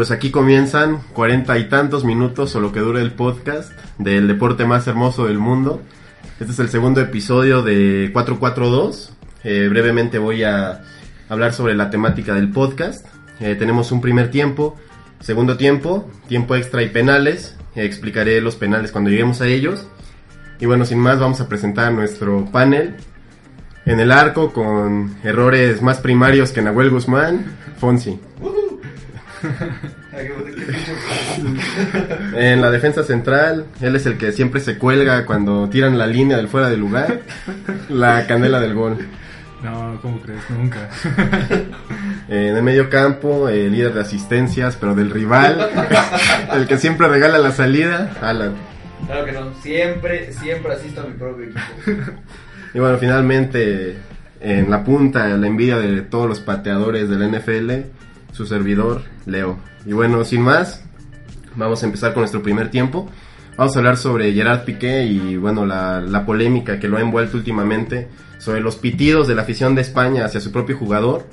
pues aquí comienzan cuarenta y tantos minutos o lo que dure el podcast del deporte más hermoso del mundo. Este es el segundo episodio de 442. Eh, brevemente voy a hablar sobre la temática del podcast. Eh, tenemos un primer tiempo, segundo tiempo, tiempo extra y penales. Eh, explicaré los penales cuando lleguemos a ellos. Y bueno, sin más, vamos a presentar nuestro panel. En el arco, con errores más primarios que Nahuel Guzmán, Fonsi. En la defensa central, él es el que siempre se cuelga cuando tiran la línea del fuera de lugar. La canela del gol. No, ¿cómo crees? Nunca. En el medio campo, el líder de asistencias, pero del rival. El que siempre regala la salida, Alan. Claro que no, siempre, siempre asisto a mi propio equipo. Y bueno, finalmente, en la punta, la envidia de todos los pateadores del NFL, su servidor, Leo. Y bueno, sin más, vamos a empezar con nuestro primer tiempo. Vamos a hablar sobre Gerard Piqué y bueno, la, la polémica que lo ha envuelto últimamente sobre los pitidos de la afición de España hacia su propio jugador.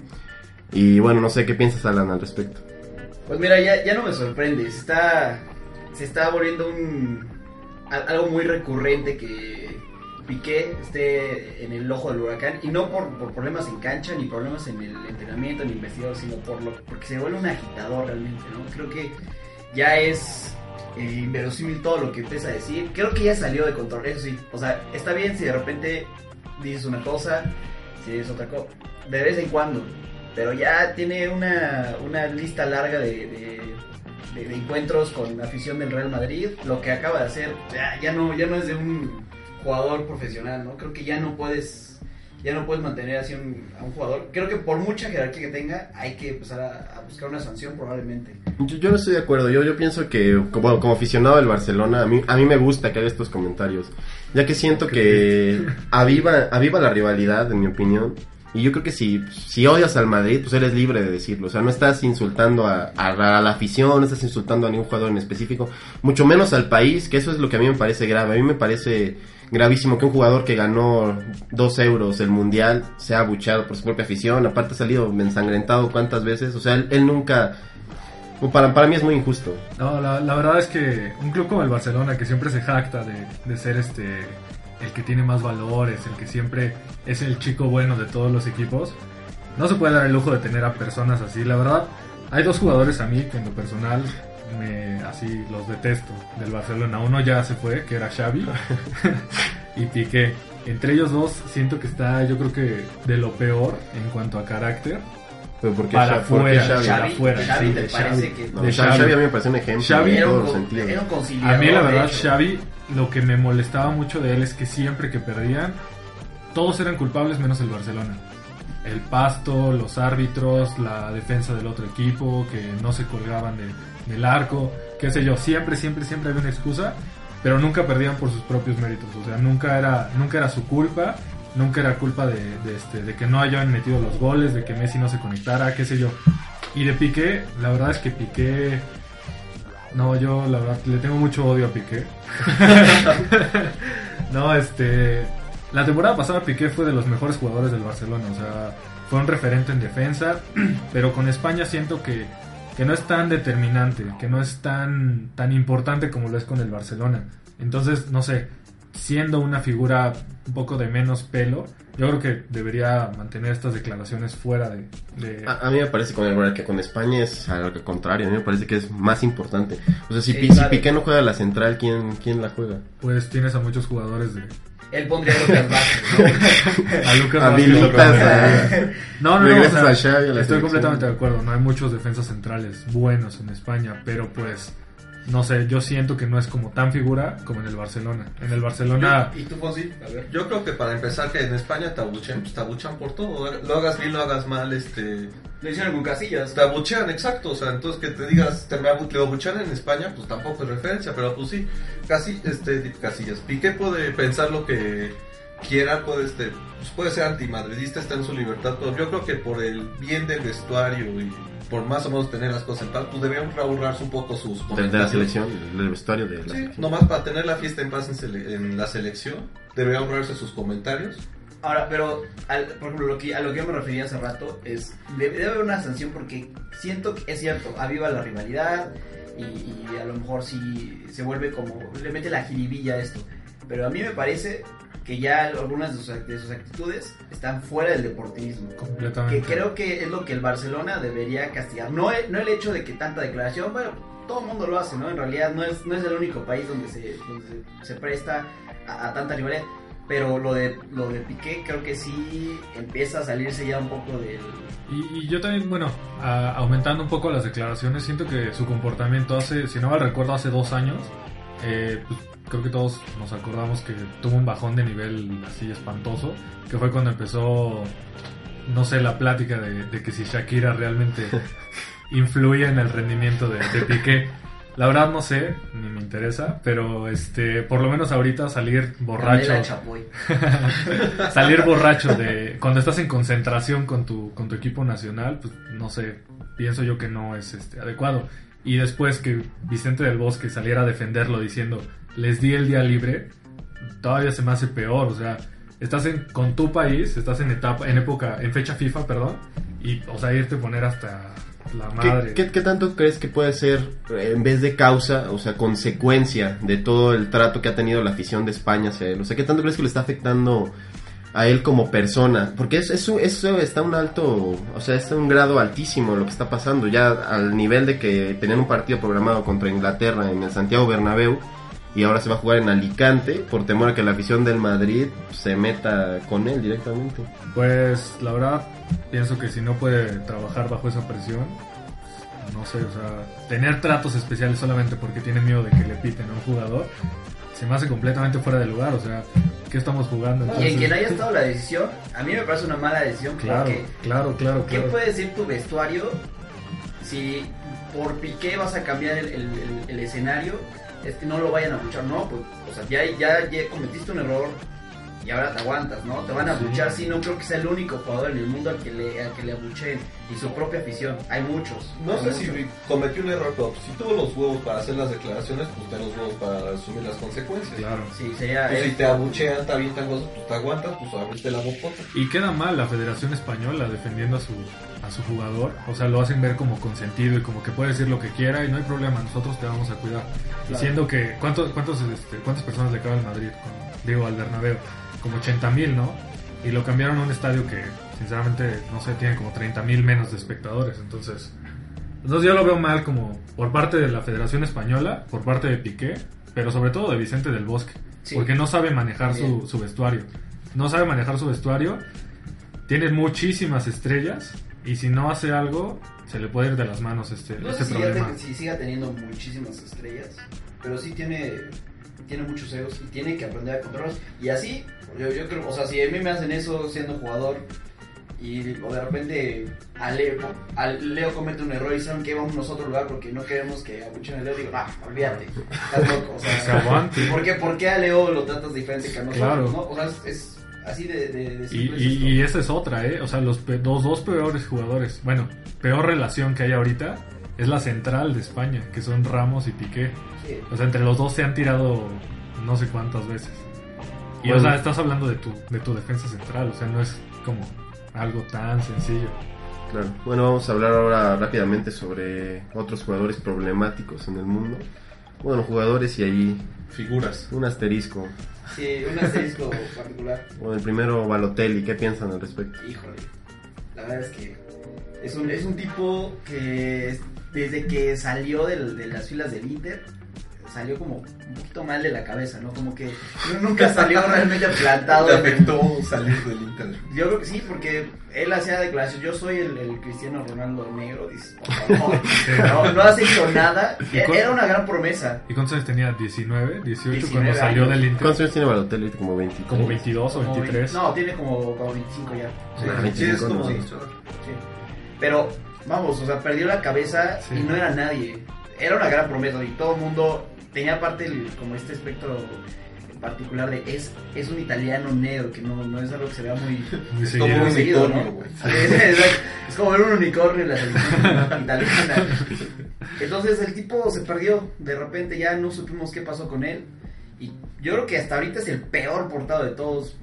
Y bueno, no sé qué piensas, Alan, al respecto. Pues mira, ya, ya no me sorprende, está, se está volviendo un, algo muy recurrente que Piqué esté en el ojo del huracán y no por, por problemas en cancha ni problemas en el entrenamiento ni investigador, sino por lo porque se vuelve un agitador realmente, ¿no? Creo que ya es eh, inverosímil todo lo que empieza a decir. Creo que ya salió de control, eso sí. O sea, está bien si de repente dices una cosa, si dices otra cosa, de vez en cuando. Pero ya tiene una, una lista larga de, de- de- de encuentros con la afición del Real Madrid. Lo que acaba de hacer ya, ya no, ya no es de un jugador profesional, ¿no? Creo que ya no puedes ya no puedes mantener así un- a un jugador. Creo que por mucha jerarquía que tenga, hay que empezar a, a buscar una sanción probablemente. Yo, yo no estoy de acuerdo. Yo, yo pienso que, como, como aficionado del Barcelona, a mí, a mí me gusta que haga estos comentarios. Ya que siento que aviva, aviva la rivalidad, en mi opinión. Y yo creo que si, si odias al Madrid, pues eres libre de decirlo. O sea, no estás insultando a, a la, a la afición, no estás insultando a ningún jugador en específico. Mucho menos al país, que eso es lo que a mí me parece grave. A mí me parece gravísimo que un jugador que ganó dos euros el mundial sea abucheado por su propia afición. Aparte ha salido ensangrentado cuántas veces. O sea, él, él nunca... Para, para mí es muy injusto. No, la, la verdad es que un club como el Barcelona, que siempre se jacta de, de ser este el que tiene más valores, el que siempre es el chico bueno de todos los equipos, no se puede dar el lujo de tener a personas así. La verdad, hay dos jugadores a mí que en lo personal me así los detesto del Barcelona. Uno ya se fue, que era Xavi, y Piqué. Entre ellos dos siento que está, yo creo que de lo peor en cuanto a carácter. Pero ¿por qué Para afuera, Xavi? para Xavi, afuera, Xavi sí, de Xavi. que No, de Xavi, a mí me parece un ejemplo Xavi en. A mí la verdad. Xavi, lo que me molestaba mucho de él es que siempre que perdían, todos eran culpables menos el Barcelona. El pasto, los árbitros, la defensa del otro equipo, que no se colgaban de- del arco, qué sé yo, siempre, siempre, siempre había una excusa, pero nunca perdían por sus propios méritos. O sea, nunca era, nunca era su culpa, nunca era culpa de, de este, de que no hayan metido los goles, de que Messi no se conectara, qué sé yo. Y de Piqué, la verdad es que Piqué no, yo la verdad le tengo mucho odio a Piqué. no, este. La temporada pasada Piqué fue de los mejores jugadores del Barcelona. O sea, fue un referente en defensa. Pero con España siento que, que no es tan determinante, que no es tan, tan importante como lo es con el Barcelona. Entonces, no sé, siendo una figura un poco de menos pelo, yo creo que debería mantener estas declaraciones fuera de. de- A, a mí me parece con el que con España es al contrario, a mí me parece que es más importante. O sea, si, si. Piqué no juega la central, ¿quién, quién la juega? Pues tienes a muchos jugadores de. Él pondría a Lucas Vázquez, ¿no? A Lucas Vázquez. a- No, no, no. Regresas o sea, a Xavi a la estoy selección. completamente de acuerdo. No hay muchos defensas centrales buenos en España, pero pues no sé, yo siento que no es como tan figura como en el Barcelona. En el Barcelona ¿Y tú, Fonsi? A ver. Yo creo que para empezar que en España te abuchean, pues te abuchean por todo. Lo hagas bien, lo hagas mal, este... Lo hicieron con Casillas. Te abuchean, exacto. O sea, entonces que te digas, te me abuchean en España, pues tampoco es referencia, pero pues sí. Casi, este, Casillas. Piqué puede pensar lo que quiera, puede, este, pues puede ser antimadridista, está en su libertad, pero yo creo que por el bien del vestuario y por más o menos tener las cosas en paz, pues deberían ahorrarse un poco sus De, de la comentarios. selección, del vestuario de la Sí, selección. nomás para tener la fiesta en paz en, sele- en la selección, debería ahorrarse sus comentarios Ahora, pero al- por ejemplo, lo que, a lo que yo me refería hace rato es, debe, debe haber una sanción porque siento que es cierto, aviva la rivalidad y, y a lo mejor sí se vuelve como, le mete la jiribilla a esto. Pero a mí me parece que ya algunas de sus, de sus actitudes están fuera del deportivismo. Completamente. Que creo que es lo que el Barcelona debería castigar. No, el- no el hecho de que tanta declaración, bueno, todo el mundo lo hace, ¿no? En realidad no es, no es el único país donde se, donde se, presta a, a tanta rivalidad. Pero lo de, lo de Piqué creo que sí empieza a salirse ya un poco del... Y, y yo también, bueno, a- aumentando un poco las declaraciones, siento que su comportamiento hace, si no mal recuerdo, hace dos años, eh, pues, creo que todos nos acordamos que tuvo un bajón de nivel así espantoso, que fue cuando empezó, no sé, la plática de, de que si Shakira realmente influye en el rendimiento de, de Piqué. La verdad no sé, ni me interesa, pero este, por lo menos ahorita salir borracho salir borracho de cuando estás en concentración con tu con tu equipo nacional pues no sé pienso yo que no es este adecuado y después que Vicente del Bosque saliera a defenderlo diciendo les di el día libre todavía se me hace peor o sea estás en con tu país estás en etapa en época en fecha FIFA perdón y o sea irte a poner hasta la madre ¿Qué, qué, qué tanto crees que puede ser, eh, en vez de causa, o sea, consecuencia de todo el trato que ha tenido la afición de España hacia él? O sea, ¿qué tanto crees que le está afectando a él como persona? Porque eso, está un alto, o sea, está un grado altísimo lo que está pasando, ya al nivel de que tenían un partido programado contra Inglaterra en el Santiago Bernabéu y ahora se va a jugar en Alicante por temor a que la afición del Madrid se meta con él directamente. Pues la verdad, pienso que si no puede trabajar bajo esa presión, no sé, o sea, tener tratos especiales solamente porque tiene miedo de que le piten a un jugador, se me hace completamente fuera de lugar, o sea, ¿qué estamos jugando? Y en Entonces, quien haya estado la decisión, a mí me parece una mala decisión Claro, porque claro, claro, ¿qué claro. puede decir tu vestuario si por Piqué vas a cambiar el, el- el- el escenario? Es que no lo vayan a buchar, no, pues, o sea, ya, ya, ya cometiste un error y ahora te aguantas, ¿no? Te van a Sí. buchar, sí, no creo que sea el único jugador en el mundo al que le, al que le abucheen y su propia afición, hay muchos. No hay sé si muchos. cometió un error, pero si tuvo los huevos para hacer las declaraciones, pues ten los huevos para asumir las consecuencias. Claro. Sí, sería... Pues si te abuchean, te avientan cosas, pues te aguantas, pues abriste la bocota. Y queda mal la Federación Española defendiendo a su, a su jugador. O sea, lo hacen ver como consentido y como que puede decir lo que quiera y no hay problema, nosotros te vamos a cuidar. Diciendo que, ¿cuántos, cuántos, este, ¿cuántas personas le cabe al Madrid? Con- digo, al Bernabéu. Como 80 mil, ¿no? Y lo cambiaron a un estadio que, sinceramente, no sé, tiene como 30 mil menos de espectadores. Entonces, entonces yo lo veo mal como por parte de la Federación Española, por parte de Piqué, pero sobre todo de Vicente del Bosque. Sí. Porque no sabe manejar su, su vestuario. No sabe manejar su vestuario. Tiene muchísimas estrellas. Y si no hace algo, se le puede ir de las manos este, No este si, problema. te- si siga teniendo muchísimas estrellas, pero sí tiene, tiene muchos egos y tiene que aprender a controlarlos. Y así, yo, yo creo, o sea, si a mí me hacen eso siendo jugador y o de repente a Leo, a Leo comete un error y saben que vamos a otro lugar porque no queremos que abuchen a Leo, digo, ah, olvídate, estás loco. O sea. ¿por qué, por qué a Leo lo tratas diferente que a nosotros? Claro. ¿no? O sea, es, así de, de, de Y, simple y- esa es otra, ¿eh? O sea, los pe- dos, dos peores jugadores. Bueno, peor relación que hay ahorita es la central de España, que son Ramos y Piqué. Sí. O sea, entre los dos se han tirado no sé cuántas veces. Y o sea, estás hablando de tu, de tu defensa central, o sea, no es como algo tan sencillo. Claro. Bueno, vamos a hablar ahora rápidamente sobre otros jugadores problemáticos en el mundo. Bueno, jugadores y ahí Figuras. un asterisco. Sí, un asterisco particular. Bueno, el primero, Balotelli, ¿qué piensan al respecto? Híjole, la verdad es que es un, es un tipo que desde que salió del- de las filas del Inter, salió como un poquito mal de la cabeza, ¿no? Como que nunca salió realmente plantado. Te en el- afectó salir del Inter. Yo creo que sí, porque él hacía declaración, yo soy el, el Cristiano Ronaldo negro, por favor, no, no has hecho nada. ¿Y cu- Era una gran promesa. ¿Y cuántos años tenía? ¿19? ¿18 19 cuando salió años. del Inter? ¿Cuántos años tiene Balotelli? Como 20. Como 22 o Como 23. veinte- No, tiene como, como 25 ya. Sí, Sí, 25, es como ¿no? sí. Sí. Pero, vamos, o sea, perdió la cabeza Sí. y no era nadie. Era una gran promesa y todo el mundo tenía aparte el- como este espectro particular de es, es un italiano negro, que no, no es algo que se vea muy, Muy seguido. como seguido, ¿no? es como ver un unicornio en la selección italiana. Entonces el tipo se perdió, de repente ya no supimos qué pasó con él. Y yo creo que hasta ahorita es el peor portado de todos.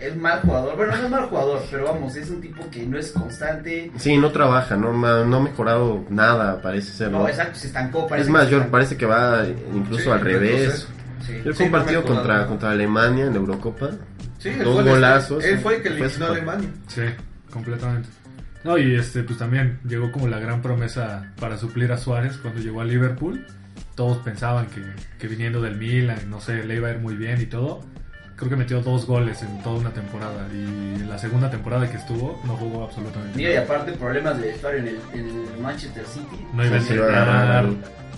Es mal jugador. Bueno, no es mal jugador, pero vamos, es un tipo que no es constante. Sí, no trabaja, no, no ha mejorado nada, parece ser. No, ¿no? exacto, se estancó. parece Es más, yo parece que va incluso Sí, al revés. Sí. Yo Sí, un partido contra, contra Alemania en la Eurocopa. Sí, Dos golazos. Él fue el que eliminó a Alemania. Sí, completamente. No, y este, pues también llegó como la gran promesa para suplir a Suárez cuando llegó a Liverpool. Todos pensaban que, que viniendo del Milan, no sé, le iba a ir muy bien y todo. Creo que metió dos goles en toda una temporada. Y la segunda temporada que estuvo, no jugó absolutamente Mira, y nada. aparte problemas de vestuario en el, en el Manchester City. No iba a entrenar.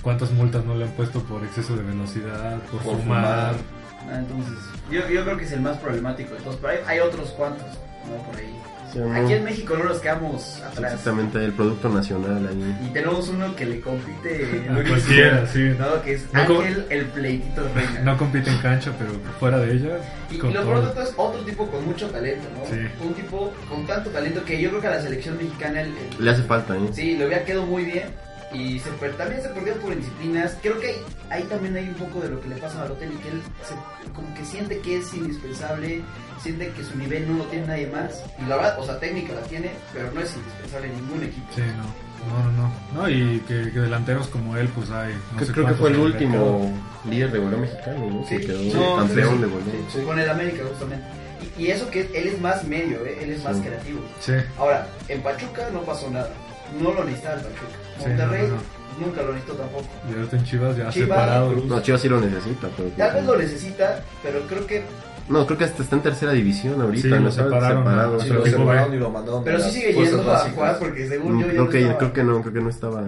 ¿Cuántas multas no le han puesto por exceso de velocidad, por, Por fumar? fumar. Ah, Entonces, yo, yo creo que es el más problemático de todos. Pero hay, hay otros cuantos, ¿no? Por ahí. Sí, ¿no? Aquí en México no nos quedamos atrás. Exactamente, el producto nacional ahí. Y tenemos uno que le compite cualquiera, sí. ¿no? Que es No Ángel el pleitito reina. No compite en cancha, pero fuera de ella. Y, lo de todo es otro tipo con mucho talento, ¿no? Sí. Un tipo con tanto talento que yo creo que a la selección mexicana el- el- Le hace falta, ¿eh? sí, le hubiera quedado muy bien. Y se, per- también se perdió por indisciplinas. Creo que ahí, ahí también hay un poco de lo que le pasa a Balotelli, que él se- como que siente que es indispensable, siente que su nivel no lo tiene nadie más. Y la verdad, o sea, técnica la tiene, pero no es indispensable en ningún equipo. Sí, no. No, no, no. No, y que, que delanteros como él, pues hay. No Creo, sé creo que fue el último líder de goleo mexicano, ¿no? Sí. Que quedó Sí, campeón sí, de goleo. Sí, Con el América, justamente. Y, y eso que él es más medio, ¿eh? él es más Sí. creativo. Sí. Ahora, en Pachuca no pasó nada. No lo necesitaba el Pachuca. Sí, Monterrey no, no, nunca lo necesitó tampoco. Y ahorita en Chivas ya Chivas, separado. No, Chivas sí lo necesita, pero... Tal vez lo necesita, pero creo que. No, creo que hasta está en tercera división ahorita. Sí, no lo separaron. ¿no? Sí, lo separaron y lo mandaron Pero sí sigue yendo a básicas. jugar porque según Mm, yo ya creo, no que, estaba- creo que no, creo que no estaba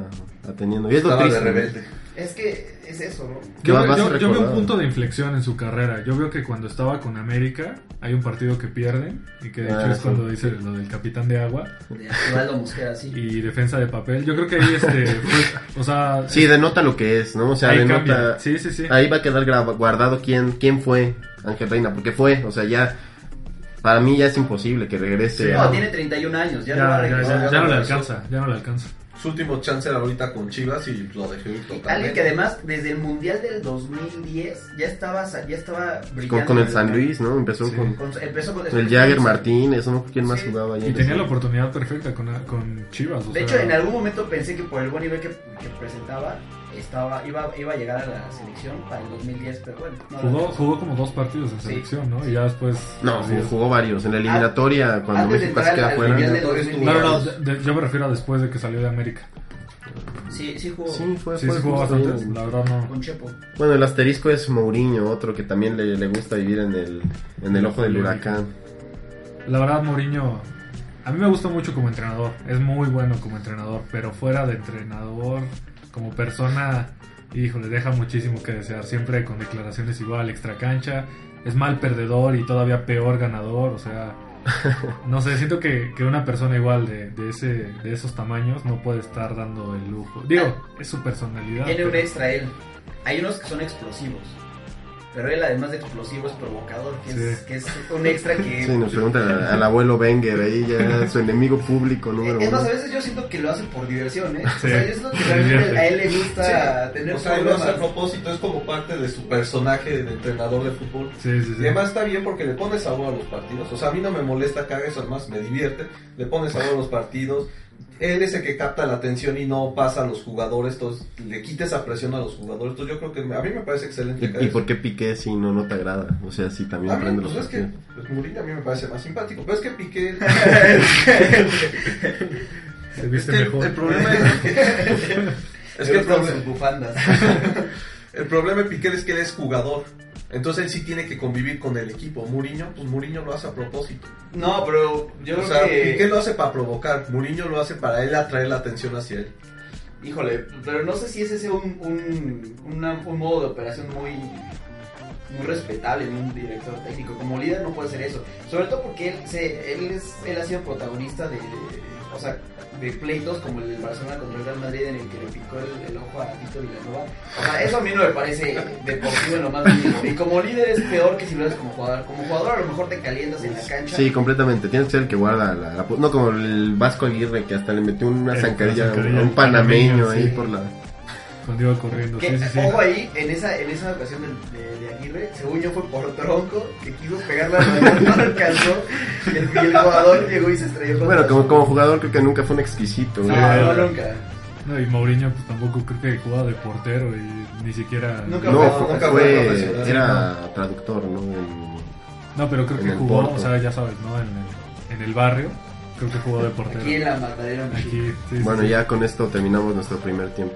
atendiendo. Y es lo Estaba triste. ¿no? rebelde. Es que es eso, ¿no? Yo, veo un punto de inflexión en su carrera. Yo veo que cuando estaba con América hay un partido que pierden y que de hecho Ah, es sí. cuando dice lo del capitán de agua De Osvaldo Mosquera, sí. y defensa de papel. Yo creo que ahí este, fue- o sea, Sí, denota lo que es, ¿no? O sea, ahí denota... cambia. Sí, sí, sí. Ahí va a quedar guardado quién, quién fue Ángel Reina, porque fue, o sea, ya... Para mí ya es imposible que regrese No, a... tiene 31 años, ya, Ya, no va a ya, ya, regresar. ya ya no le alcanza, ya no le alcanza. Su último chance era ahorita con Chivas y lo dejó ir totalmente. Alguien que además desde el Mundial del 2010 ya estaba, ya estaba brillando. Con, el San Luis, ¿no? Empezó Sí. con, Con- empezó con con el Jagger Martínez, ¿no? ¿Quién más Sí. jugaba ahí? Y tenía la oportunidad perfecta con, con Chivas. o De sea, hecho, en algún momento pensé que por el buen nivel que, que presentaba, estaba, iba, iba a llegar a la selección para el 2010, pero bueno. no, Jugó, jugó como dos partidos en Sí. selección, ¿no? Y ya después. No, jugó, jugó varios. En la eliminatoria, cuando antes de México se queda fuera. Mundial de Entonces, 2010. No, no, no, yo me refiero a después de que salió de América. Sí, sí jugó Sí, fue, Sí, fue sí jugó bastante. La verdad no. con Chepo. Bueno, el asterisco es Mourinho, otro que también le, le gusta vivir en el, en el ojo del huracán. La verdad, Mourinho. A mí me gusta mucho como entrenador. Es muy bueno como entrenador. Pero fuera de entrenador, como persona, híjole, deja muchísimo que desear. Siempre con declaraciones igual, extra cancha. Es mal perdedor y todavía peor ganador. O sea, no sé, siento que, que una persona igual de, de, ese, de esos tamaños no puede estar dando el lujo. Digo, es su personalidad. Tiene un extra él. Hay unos que son explosivos. Pero él, además de explosivo, es provocador, que, es, Sí. que es un extra que. Sí, nos pregunta al, al abuelo Wenger, ahí ya su enemigo público número es más, uno. a veces yo siento que lo hace por diversión, ¿eh? Sí. O sea, yo siento que realmente a él le gusta tener O sea, lo hace a propósito, es como parte de su personaje de entrenador de fútbol. Sí, sí, Y sí. además está bien porque le pone sabor a los partidos. O sea, a mí no me molesta que haga eso, además me divierte. Le pone sabor a los partidos. Él es el que capta la atención y no pasa a los jugadores. Entonces, le quita esa presión a los jugadores. Entonces, yo creo que a mí me parece excelente. que ¿Y, y por qué Piqué si no, no te agrada? O sea, si también A mí, pues los es que pues, Mourinho a mí me parece más simpático. Pero es que Piqué. Se es viste que el, mejor. el problema es que. es que el problema, sus bufandas. el problema de Piqué es que él es jugador. Entonces él sí tiene que convivir con el equipo. Mourinho, pues Mourinho lo hace a propósito. No, pero yo o creo sea, que. Piqué lo hace para provocar. Mourinho lo hace para él atraer la atención hacia él. Híjole, pero no sé si ese sea un, un, una- un modo de operación muy, muy respetable en un director técnico. Como líder no puede ser eso. Sobre todo porque él, se, él, es, él ha sido protagonista de, o sea, de pleitos como el del Barcelona contra el Real Madrid en el que le picó el, el ojo a Tito Vilanova. O sea, eso a mí no me parece deportivo en lo más mínimo. Y como líder es peor que si lo haces como jugador. Como jugador a lo mejor te calientas en la cancha. Sí, completamente. Tienes que ser el que guarda la, la- No como el Vasco Aguirre que hasta le metió una zancadilla a un panameño, panameño ahí sí. por la... cuando iba corriendo. Que, Sí, sí, sí. Ojo ahí, en esa, en esa ocasión de, de, de Aguirre, según yo fue por tronco, que quiso pegarla, no, no alcanzó, y el, y el jugador llegó y se estrelló contra Bueno, como, como jugador creo que nunca fue un exquisito. No, nunca. No, y Mourinho pues tampoco creo que jugaba de portero y ni siquiera... Nunca No, fue- fue, nunca fue- fue era traductor, ¿no? En- No, pero creo que jugó, Porto. o sea, ya sabes, ¿no? En el, en el barrio, creo que jugó de portero. Aquí en la Magdalena Aquí, sí, Bueno, sí. ya con esto terminamos nuestro primer tiempo.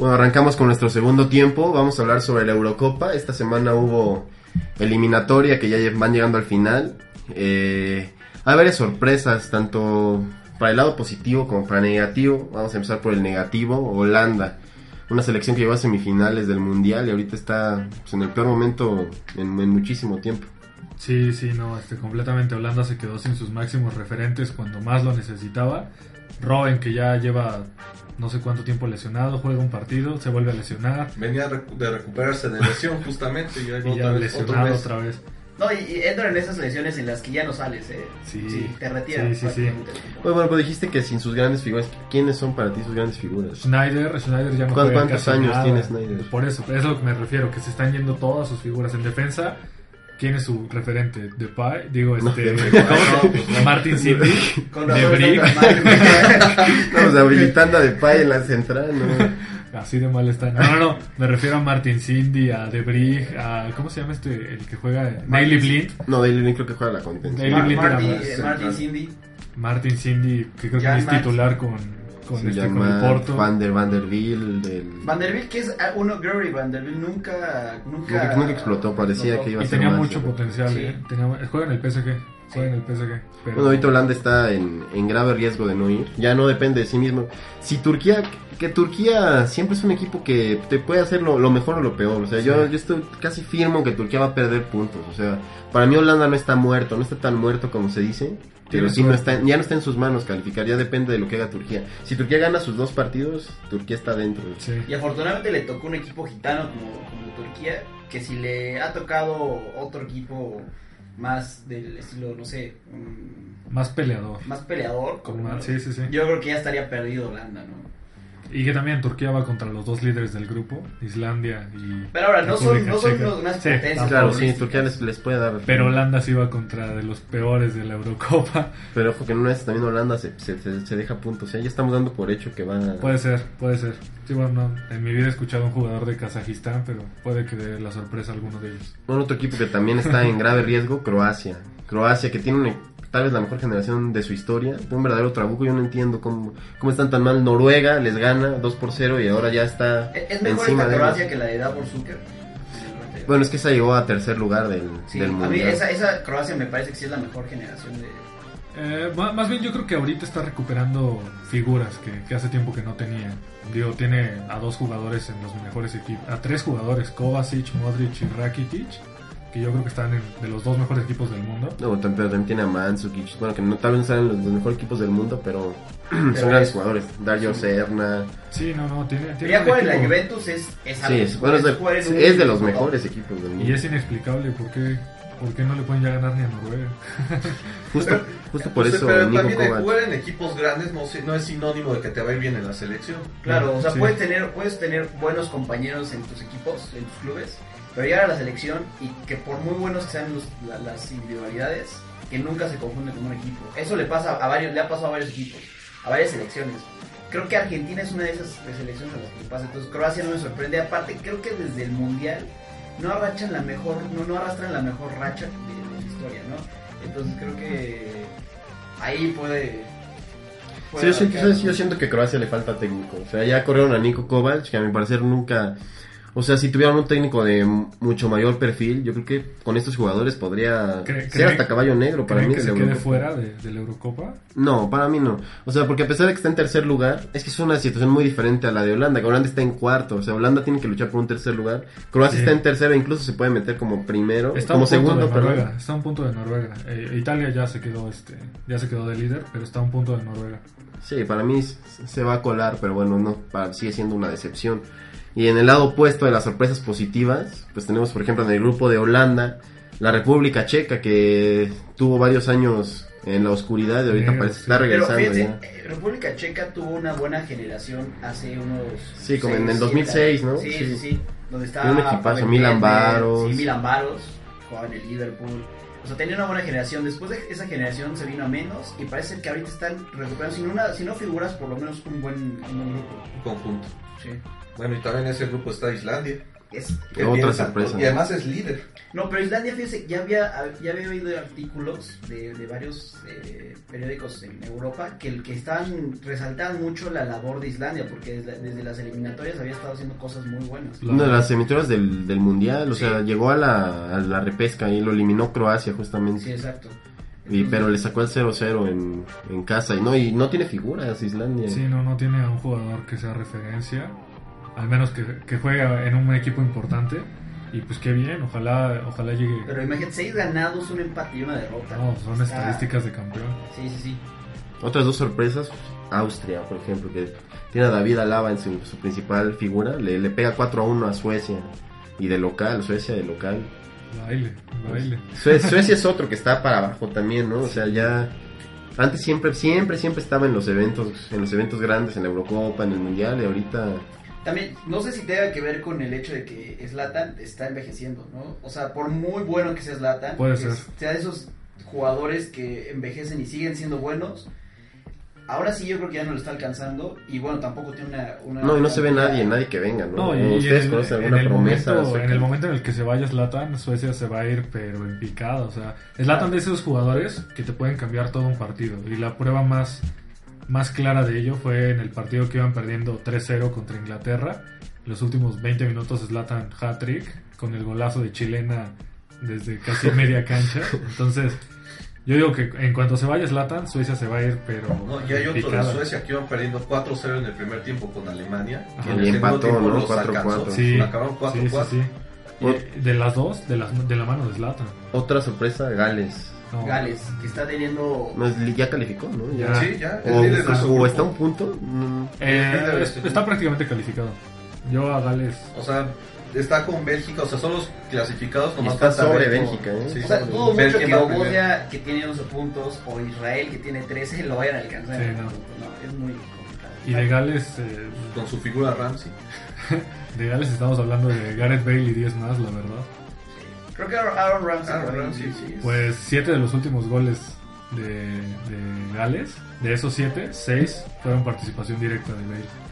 Bueno, arrancamos con nuestro segundo tiempo. Vamos a hablar sobre la Eurocopa. Esta semana hubo eliminatoria que ya van llegando al final. Eh, hay varias sorpresas, tanto para el lado positivo como para el negativo. Vamos a empezar por el negativo. Holanda, una selección que llegó a semifinales del Mundial y ahorita está pues, en el peor momento en, en muchísimo tiempo. Sí, sí, no, este, completamente Holanda se quedó sin sus máximos referentes cuando más lo necesitaba. Robben, que ya lleva no sé cuánto tiempo lesionado, juega un partido, se vuelve a lesionar Venía recu- de recuperarse de lesión justamente y, y otra ya vez, lesionado mes. otra vez. No, y, y entran en esas lesiones en las que ya no sales, ¿eh? Sí. te retiran. Sí, sí, sí. Bueno, bueno, pero dijiste que sin sus grandes figuras. ¿Quiénes son para ti sus grandes figuras? Schneider, Schneider ya no ¿Cuán- juega cuántos años nada. tiene Schneider? Por eso, es a lo que me refiero, que se están yendo todas sus figuras en defensa. ¿Quién es su referente? Depay, digo, No, este, Depay. ¿cómo se- Martin Cindy, Con de Brick. Estamos habilitando a Depay en la central, ¿no? Así de mal está. No, no, no. Me refiero a Martin Cindy, a De Brig, a. ¿Cómo se llama este? El que juega. Naily Blind. No, Daily Blind creo que juega la contención. Daily Mar- Blind eh. Martin Cindy. Martin Cindy, que creo que es Max. titular con, con, Se este, con llama el Porto. Van der Vanderbilt, del... Vanderbilt, que es ah, uno, Gary Vanderbilt, nunca, nunca, Nunca- nunca explotó, parecía explotó. que iba a Y ser tenía más, mucho ¿no? potencial, Sí. ¿eh? Tenía, juega en el PSG. Juega en el PSG. Pero... Bueno, ahorita Holanda está en, en grave riesgo de no ir. Ya no depende de sí mismo. Si Turquía, que Turquía siempre es un equipo que te puede hacer lo, lo mejor o lo peor. O sea, yo, yo estoy casi firmo que Turquía va a perder puntos. O sea, para mí Holanda no está muerto, no está tan muerto como se dice. Pero sí no está, ya no está en sus manos calificar, ya depende de lo que haga Turquía. Si Turquía gana sus dos partidos, Turquía está dentro. Sí. Y afortunadamente le tocó un equipo gitano como, como Turquía, que si le ha tocado otro equipo más del estilo, no sé, mm, Más peleador. más peleador, como- más- sí, sí, sí. yo creo que ya estaría perdido Holanda, ¿no? Y que también Turquía va contra los dos líderes del grupo, Islandia y. Pero ahora, no son, no son unas Sí, potencias. Claro, sí. Turquía les, les puede dar. Pero Holanda sí va contra de los peores de la Eurocopa. Pero ojo que en una vez también Holanda se, se, se- se deja puntos. ¿eh? Ya estamos dando por hecho que va a... Puede ser, puede ser. Sí, bueno, no, en mi vida he escuchado a un jugador de Kazajistán, pero puede que dé la sorpresa a alguno de ellos. Bueno, otro equipo que también está en grave riesgo, Croacia. Croacia, que tiene una- tal vez la mejor generación de su historia. Un verdadero trabuco. Yo no entiendo cómo, cómo están tan mal. Noruega les gana 2 por 0 y ahora ya está Es es mejor encima esta Croacia que la de Davor Zucker. Bueno, es que esa llegó a tercer lugar del, Sí, del a mí mundial. esa, esa Croacia me parece que sí es la mejor generación de... Eh, ma- más bien yo creo que ahorita está recuperando figuras que, que hace tiempo que no tenía. Digo, tiene a dos jugadores en los mejores equipos, a tres jugadores, Kovacic, Modric y Rakitic, que yo creo que están en, de los dos mejores equipos del mundo. No, pero también tiene a Mandzukic. Bueno, que no, tal vez no están en los, los mejores equipos del mundo, pero, Pero son grandes es- jugadores. Dario Serna. Sí, no, no, tiene... tiene Ya jugar en la Juventus es... es Sí, algo. es, bueno, es de, es de los mejores equipos del Y mundo. es inexplicable por qué, por qué no le pueden ya ganar ni a Noruega. Justo, justo por Sí, eso pero Nico también Kovac. jugar en equipos grandes no, no es sinónimo de que te va a ir bien en la selección. Claro, o sea, Sí. puedes tener puedes tener buenos compañeros en tus equipos, en tus clubes, pero llegar a la selección y que por muy buenos que sean los- la- las individualidades, que nunca se confunden con un equipo. Eso le pasa a varios, le ha pasado a varios equipos, a varias selecciones. Creo que Argentina es una de esas selecciones a las que le pasa. Entonces Croacia no me sorprende. Aparte, creo que desde el mundial no arrachan la mejor, no, no arrastran la mejor racha de, de la historia, ¿no? Entonces creo que ahí puede. Sí, yo, siento, yo siento que a Croacia le falta técnico. O sea, ya corrieron a Nico Kovac, que a mi parecer nunca... O sea, si tuvieran un técnico de mucho mayor perfil, yo creo que con estos jugadores podría ¿Cree- ser cree- hasta caballo negro para ¿Creen mí. que se quede fuera de, de la Eurocopa? No, para mí no. O sea, porque a pesar de que está en tercer lugar, es que es una situación muy diferente a la de Holanda, que Holanda está en cuarto. O sea, Holanda tiene que luchar por un tercer lugar. Croacia Sí. está en tercero, incluso se puede meter como primero, Está a como un punto segundo. Noruega, está a un punto de Noruega. Eh, Italia ya se quedó este, ya se quedó de líder, pero está a un punto de Noruega. Sí, para mí se va a colar, pero bueno, no, para, sigue siendo una decepción. Y en el lado opuesto de las sorpresas positivas, pues tenemos, por ejemplo, en el grupo de Holanda, la República Checa, que tuvo varios años en la oscuridad y ahorita Sí, parece sí. está Pero regresando fíjense, ya. eh, República Checa tuvo una buena generación hace unos. Sí, como en el siete 2006, años. ¿no? Sí, Sí. sí, sí. Donde estaba. Tiene un equipazo, Milan Baros. Sí, Milan Baros. Jugaba en el Liverpool. O sea, tenía una buena generación. Después de esa generación se vino a menos. Y parece que ahorita están recuperando. Si no, una, si no figuras, por lo menos un buen, un buen grupo. Un conjunto. Sí. Bueno, y también en ese grupo está Islandia. Es, que Otra sorpresa. Y además es líder. No, pero Islandia, fíjese, ya había, ya había oído artículos de, de varios eh, periódicos en Europa que, el que estaban, resaltaban mucho la labor de Islandia, porque desde, desde las eliminatorias había estado haciendo cosas muy buenas. Una de las emitoras del, del Mundial, o Sí. sea, llegó a la, a la repesca y lo eliminó Croacia justamente. Sí, exacto. Y, pero le sacó el 0-0 en, en casa y no y no tiene figuras Islandia. Sí, no, no tiene a un jugador que sea referencia, al menos que, que juegue en un equipo importante. Y pues qué bien, ojalá, ojalá llegue. Pero imagínate, seis ganados, un empate y una derrota. No, son estadísticas de campeón. Sí, sí, sí. Otras dos sorpresas, Austria, por ejemplo, que tiene a David Alaba en su, su principal figura, le, le pega 4-1 a Suecia y de local, Suecia de local. Baile, baile. Sue- Suecia es otro que está para abajo también, ¿no? O sea, ya antes siempre siempre siempre estaba en los eventos en los eventos grandes en la Eurocopa, en el Mundial y ahorita También, no sé si tenga que ver con el hecho de que Zlatan está envejeciendo, ¿no? O sea, por muy bueno que sea Zlatan, Puede ser. sea de esos jugadores que envejecen y siguen siendo buenos. Ahora sí yo creo que ya no lo está alcanzando y bueno, tampoco tiene una... una no y no se ve nadie, nadie que venga, ¿no? No, y, ¿O y ustedes en, el, conocen en alguna el promesa momento, en el momento en el que se vaya Zlatan, Suecia se va a ir pero en picada. O sea, Zlatan de esos jugadores que te pueden cambiar todo un partido. Y la prueba más, más clara de ello fue en el partido que iban perdiendo 3-0 contra Inglaterra. Los últimos 20 minutos Zlatan hat-trick con el golazo de chilena desde casi media cancha. Entonces, yo digo que en cuanto se vaya Zlatan, Suecia se va a ir pero No, y hay otro de. Suecia que iban perdiendo 4-0 en el primer tiempo con Alemania. Que en Y el segundo empató, tiempo ¿no? los 4-4. alcanzó. Sí, Acabaron 4-4. sí, sí, sí. Y de las dos, de la, de la mano de Zlatan. Otra sorpresa, Gales. No. Gales, que está teniendo... No, es- ya calificó, ¿no? Ya. Sí, ya. es O, líder de su o está a un punto. mm, Eh, es- está prácticamente calificado. Yo a Gales. O sea, está con Bélgica, o sea, son los clasificados. nomás está sobre Bélgica, ¿eh? Sí, O sea, dudo mucho que. Obodia, que tiene 11 puntos, o Israel, que tiene 13, lo vayan a alcanzar. Sí, en no. No, es muy complicado. Y de Gales, eh, Con su figura Ramsey. de Gales estamos hablando de Gareth Bale y 10 más, la verdad. Creo que Aaron Aaron Ramsey. Aaron Ramsey, sí, sí. Pues 7 de los últimos goles de, de Gales, de esos 7, 6 fueron participación directa de Bale.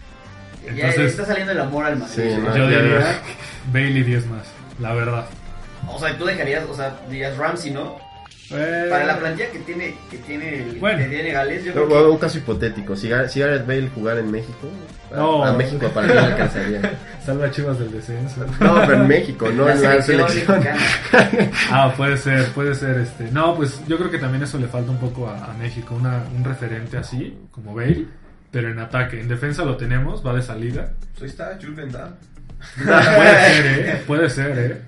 Ya Entonces- le está saliendo el amor al Madrid. Sí, no, Yo ya- diría Bale y 10 más, la verdad. O sea, tú dejarías, o sea, dirías Ramsey, ¿no? Eh, Para la plantilla que tiene, que tiene, el, Bueno. que tiene Gales, yo No, creo que un caso hipotético. Si, si Gareth Bale jugara en México, a, No. a México para mí alcanzaría. Salva a Chivas del descenso. No, pero en México, no La en la selección selección. mexicana. Ah, puede ser, puede ser este. No, pues yo creo que también eso le falta un poco a, a México, una, un referente así, como Bale, pero en ataque. En defensa lo tenemos, va de salida. Pues ahí está, Jürgen Damm. Puede ser, eh, puede ser, eh.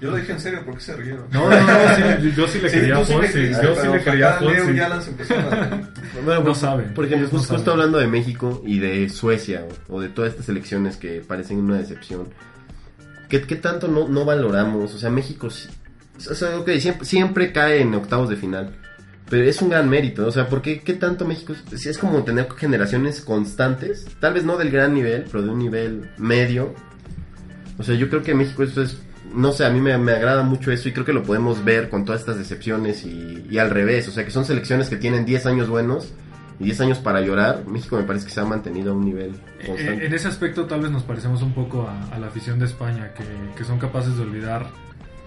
Yo lo dije en serio, ¿por qué se rieron? No, no, no, sí, yo, yo sí le Sí, quería a sí Fonsi, yo sí le quería a Fonsi. y Alan se empezaron a- Bueno, No por- saben, Por ejemplo, ellos no justo, saben. hablando de México y de Suecia o, o de todas estas selecciones que parecen una decepción. ¿Qué, qué tanto no, no valoramos? O sea, México sí- o sea, ok, siempre, siempre cae en octavos de final. Pero es un gran mérito. O sea, ¿por qué, tanto México? Si es como tener generaciones constantes. Tal vez no del gran nivel, pero de un nivel medio. O sea, yo creo que México eso es... No sé, a mí me, me agrada mucho eso y creo que lo podemos ver con todas estas decepciones y, y al revés. O sea, que son selecciones que tienen 10 años buenos y 10 años para llorar. México me parece que se ha mantenido a un nivel Eh, constante. En ese aspecto tal vez nos parecemos un poco a, a la afición de España, que, que son capaces de olvidar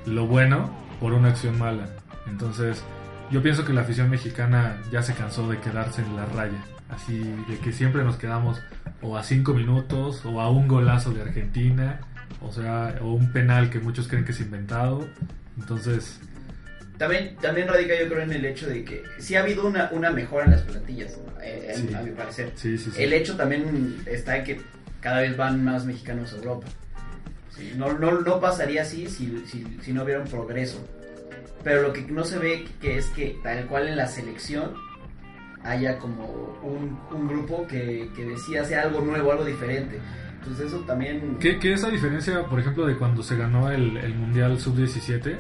lo bueno por una acción mala. Entonces, yo pienso que la afición mexicana ya se cansó de quedarse en la raya. Así de que siempre nos quedamos o a cinco minutos o a un golazo de Argentina, o sea, o un penal que muchos creen que es inventado. Entonces, También, también radica yo creo en el hecho de que sí ha habido una, una mejora en las plantillas, eh, en- a mi parecer. sí, sí, sí. El hecho también está en que cada vez van más mexicanos a Europa. No, no, no pasaría así si, si, si no hubiera un progreso. Pero lo que no se ve que es que tal cual en la selección haya como un, un grupo que, que decida hacer algo nuevo, algo diferente. Entonces eso también... Que, que esa diferencia, por ejemplo, de cuando se ganó el, el Mundial Sub-17,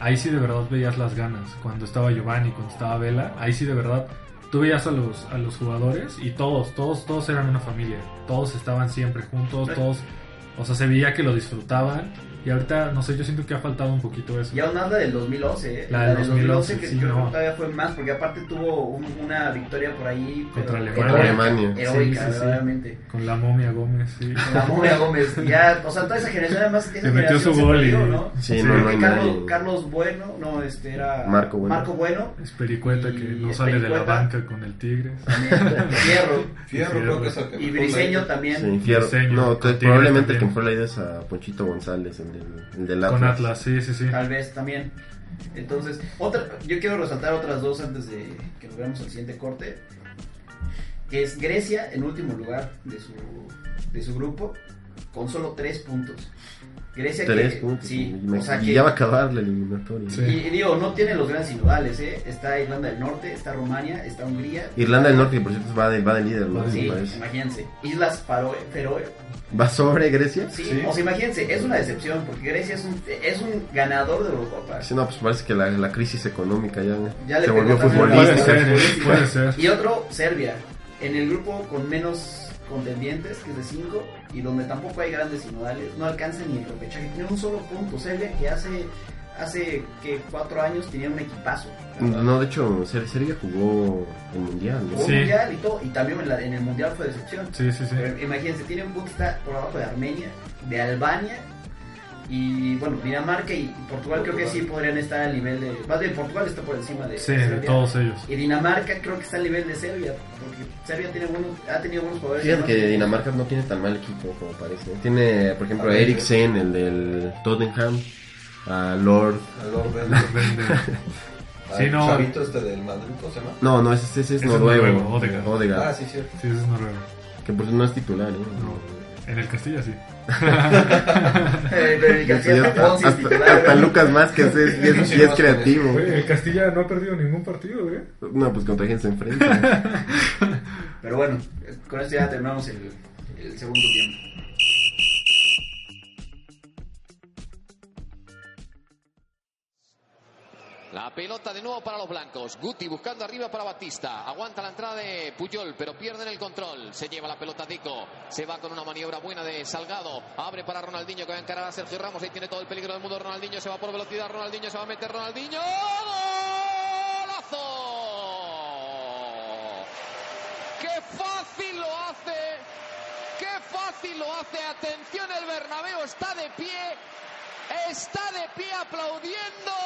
ahí sí de verdad veías las ganas. Cuando estaba Giovanni, cuando estaba Vela, ahí sí de verdad tú veías a los, a los jugadores y todos, todos, todos eran una familia. Todos estaban siempre juntos, todos, o sea, se veía que lo disfrutaban. Y ahorita, no sé, yo siento que ha faltado un poquito eso. Y aún más la del 2011, ¿eh? La del 2011, que sí, creo no. que todavía fue más, porque aparte tuvo un- una victoria por ahí. Contra Alemania. heroica, Alemania. Heroica, Sí, sí, sí. verdaderamente. Con la momia Gómez, sí. La momia Gómez, ya, o sea, toda esa generación además esa Le metió su se gol y- ¿no? Sí, Sí, no, Creo no Carlos, nadie. Carlos Bueno, no, este era Marco Bueno. Marco Bueno, Espericueta que no sale de la banca con el Tigres. Fierro Fierro, creo que es el que y Briseño también. Sí, Fierro. No, con probablemente quien fue la idea es a Ponchito González, el del, el del Con Atlas, sí, sí, sí. Tal vez también. Entonces, otra, yo quiero resaltar otras dos antes de que nos veamos al siguiente corte. Que es Grecia en último lugar de su, de su grupo con solo tres puntos. Grecia Tres que, puntos. sí, o sea y que, ya va a acabar la eliminatoria. Sí. y, y digo, no tiene los grandes individuales, ¿eh? Está Irlanda del Norte, está Rumania, está Hungría. Irlanda del Norte, que por cierto va de, va de líder, ¿no? Sí, imagínense. Islas Faroe, Feroe. ¿Va sobre Grecia? Sí, Sí. o sea, imagínense, es una decepción porque Grecia es un, es un ganador de Eurocopa. Sí, no, pues parece que la, la crisis económica ya, Ya se volvió. Puede ser, eh, puede ser. Y otro, Serbia, en el grupo con menos contendientes, que es de 5, y donde tampoco hay grandes sinodales, no alcanza ni el repechaje, tiene un solo punto. Serbia que hace, hace que 4 años tenía un equipazo. No, de hecho, Ser- Serbia jugó el mundial, ¿no? Jugó Sí. mundial y todo, y también en, la- en el mundial fue decepción. Sí, sí, sí. Pero imagínense, tiene un punto está por abajo de Armenia, de Albania y bueno, Dinamarca y Portugal creo que sí podrían estar al nivel de. Más bien, Portugal está por encima de, Sí, de todos ellos. Y Dinamarca creo que está al nivel de Serbia, porque Serbia tiene buenos, ha tenido buenos jugadores. Fíjate ¿no? que Dinamarca no tiene tan mal equipo como parece. Tiene, por ejemplo, a Eriksen, el del Tottenham, a Lord. A Lord Bender. Sí, no. chavito este del Madrid, ¿cómo se llama? No, no, ese, ese es Ese es noruego. Odegaard. Ah, sí, cierto. Sí, ese es noruego. Que por eso no es titular, ¿eh? No. En el Castilla sí. Eh, el hasta, ¿no? Lucas Vázquez es, y es, y es creativo. Güey, el Castilla no ha perdido ningún partido, ¿eh? No, pues contra quién se enfrenta. Pero bueno, con esto ya terminamos el, el segundo tiempo. La pelota de nuevo para los blancos. Guti buscando arriba para Batista. Aguanta la entrada de Puyol, pero pierden el control. Se lleva la pelota Tico. Se va con una maniobra buena de Salgado. Abre para Ronaldinho que va a encarar a Sergio Ramos. Ahí tiene todo el peligro del mundo. Ronaldinho se va por velocidad. Ronaldinho se va a meter. Ronaldinho. ¡Golazo! ¡Qué fácil lo hace! ¡Qué fácil lo hace! Atención, el Bernabéu está de pie. Está de pie aplaudiendo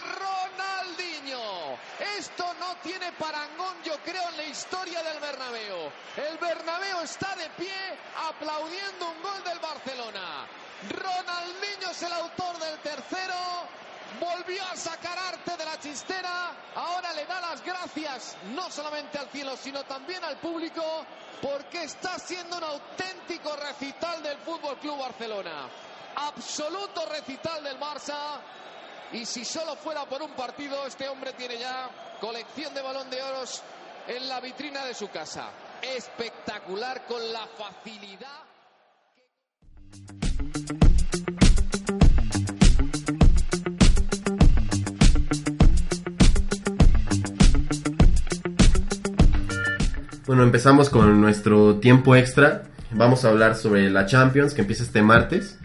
Ronaldinho. Esto no tiene parangón, yo creo, en la historia del Bernabéu. El Bernabéu está de pie aplaudiendo un gol del Barcelona. Ronaldinho es el autor del tercero. Volvió a sacar arte de la chistera. Ahora le da las gracias no solamente al cielo, sino también al público, porque está siendo un auténtico recital del Fútbol Club Barcelona. Absoluto recital del Barça. Y si solo fuera por un partido, este hombre tiene ya colección de balón de oros en la vitrina de su casa. Espectacular con la facilidad. Bueno, empezamos con nuestro tiempo extra. Vamos a hablar sobre la Champions que empieza este martes.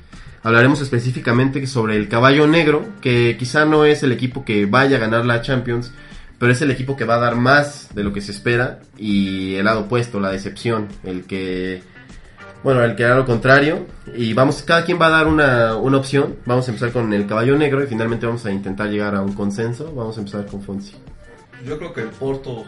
Hablaremos específicamente sobre el caballo negro, que quizá no es el equipo que vaya a ganar la Champions, pero es el equipo que va a dar más de lo que se espera. Y el lado opuesto, la decepción, el que, bueno, el que hará lo contrario. Y vamos, cada quien va a dar una, una opción. Vamos a empezar con el caballo negro y finalmente vamos a intentar llegar a un consenso. Vamos a empezar con Fonsi. Yo creo que el Porto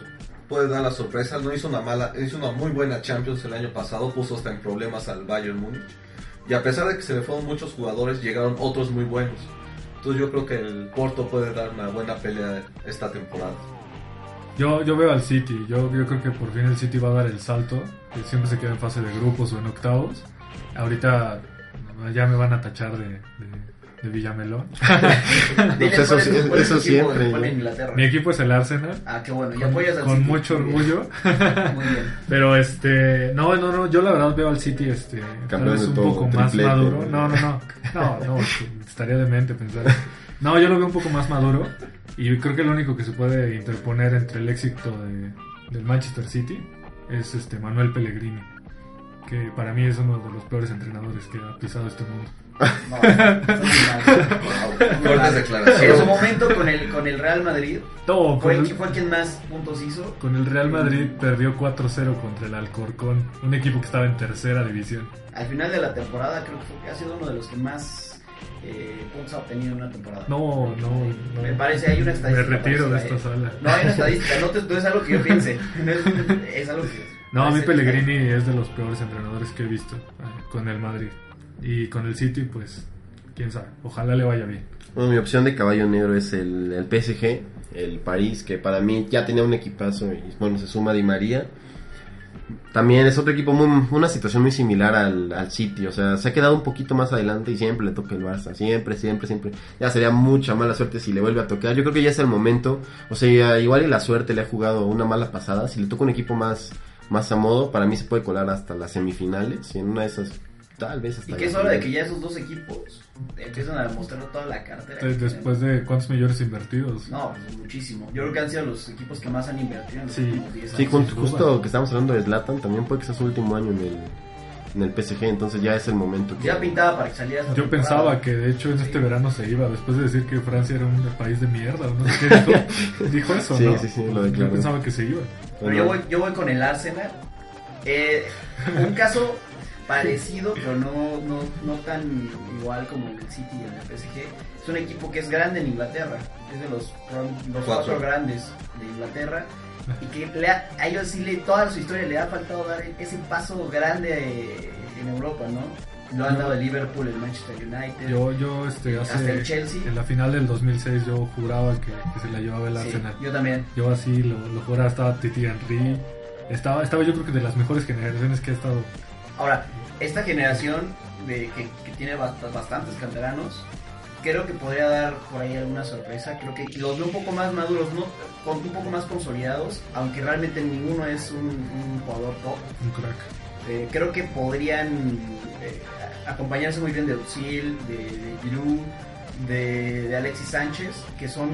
puede dar la sorpresa. No hizo una mala, hizo una muy buena Champions el año pasado, puso hasta en problemas al Bayern Múnich. Y a pesar de que se le fueron muchos jugadores, llegaron otros muy buenos. Entonces yo creo que el Porto puede dar una buena pelea esta temporada. Yo, yo veo al City, yo, yo creo que por fin el City va a dar el salto, que siempre se queda en fase de grupos o en octavos. Ahorita ya me van a tachar de, de, de Villamelón. Pues eso es siempre. Mi equipo es el Arsenal. Ah, qué bueno. Y apoyas al con City. mucho orgullo. Muy bien. Pero este, no, no, no, yo la verdad veo al City este, tal vez un todo, poco más maduro. No, no, no, no, no, estaría demente pensar. No, yo lo veo un poco más maduro y creo que lo único que se puede interponer entre el éxito de, del Manchester City es este Manuel Pellegrini, que para mí es uno de los peores entrenadores que ha pisado este mundo. No, declaraciones. En su momento con el, con el Real Madrid, No, fue, quien más puntos hizo. con el Real Madrid perdió 4-0 contra el Alcorcón, un equipo que estaba en tercera división. Al final de la temporada creo que ha sido uno de los que más eh, puntos ha obtenido en una temporada. No, no, no. Me parece, hay una Me estadística. retiro de esta eh. sala. No hay una estadística, no, te- es algo que yo piense. No a mí Pellegrini es de los peores entrenadores que he visto eh, con el Madrid. Y con el City, pues, quién sabe. Ojalá le vaya bien. Bueno, mi opción de caballo negro es el, el PSG, el París, que para mí ya tenía un equipazo y bueno, se suma Di María. También es otro equipo, muy, una situación muy similar al, al City, o sea, se ha quedado un poquito más adelante y siempre le toca el Barça, siempre, siempre, siempre. Ya sería mucha mala suerte si le vuelve a tocar. Yo creo que ya es el momento, o sea, igual y la suerte le ha jugado una mala pasada. Si le toca un equipo más, más a modo, para mí se puede colar hasta las semifinales y en una de esas, tal vez hasta Y que es hora de que ya esos dos equipos empiezan a mostrar toda la cartera. De- Después de cuántos millones invertidos. No, pues muchísimo. Yo creo que han sido los equipos que más han invertido en los Sí. últimos 10 Sí, años. duda. justo que estamos hablando de Zlatan, también puede que sea su último año en el, en el PSG, entonces ya es el momento. que- Ya pintaba para que saliera Yo temporada. pensaba que de hecho en Sí. este verano se iba, después de decir que Francia era un país de mierda no sé qué dijo. eso, Sí, ¿no? sí, sí, lo Yo pensaba que se iba. Pero yo voy, yo voy con el Arsenal. Eh, un caso parecido, pero no, no, no tan igual como el City y el PSG. Es un equipo que es grande en Inglaterra. Es de los, los cuatro. Cuatro. grandes de Inglaterra. Y que le ha- a ellos sí, le, toda su historia le ha faltado dar ese paso grande en Europa, ¿no? Lo han dado el Liverpool, el Manchester United. Yo, yo este, Hasta hace el Chelsea. en la final del 2006 yo juraba que, que se la llevaba el Sí, Arsenal. yo también. Yo así lo, lo juraba, estaba Titi Henry. Estaba, estaba yo creo que de las mejores generaciones que ha estado. Ahora, esta generación de, que, que tiene bast- bastantes canteranos, creo que podría dar por ahí alguna sorpresa. Creo que los veo un poco más maduros, ¿no? Con, un poco más consolidados, aunque realmente ninguno es un, un jugador top. Un crack. Eh, creo que podrían eh, acompañarse muy bien de Özil, de, de Giroud, de, de Alexis Sánchez, que son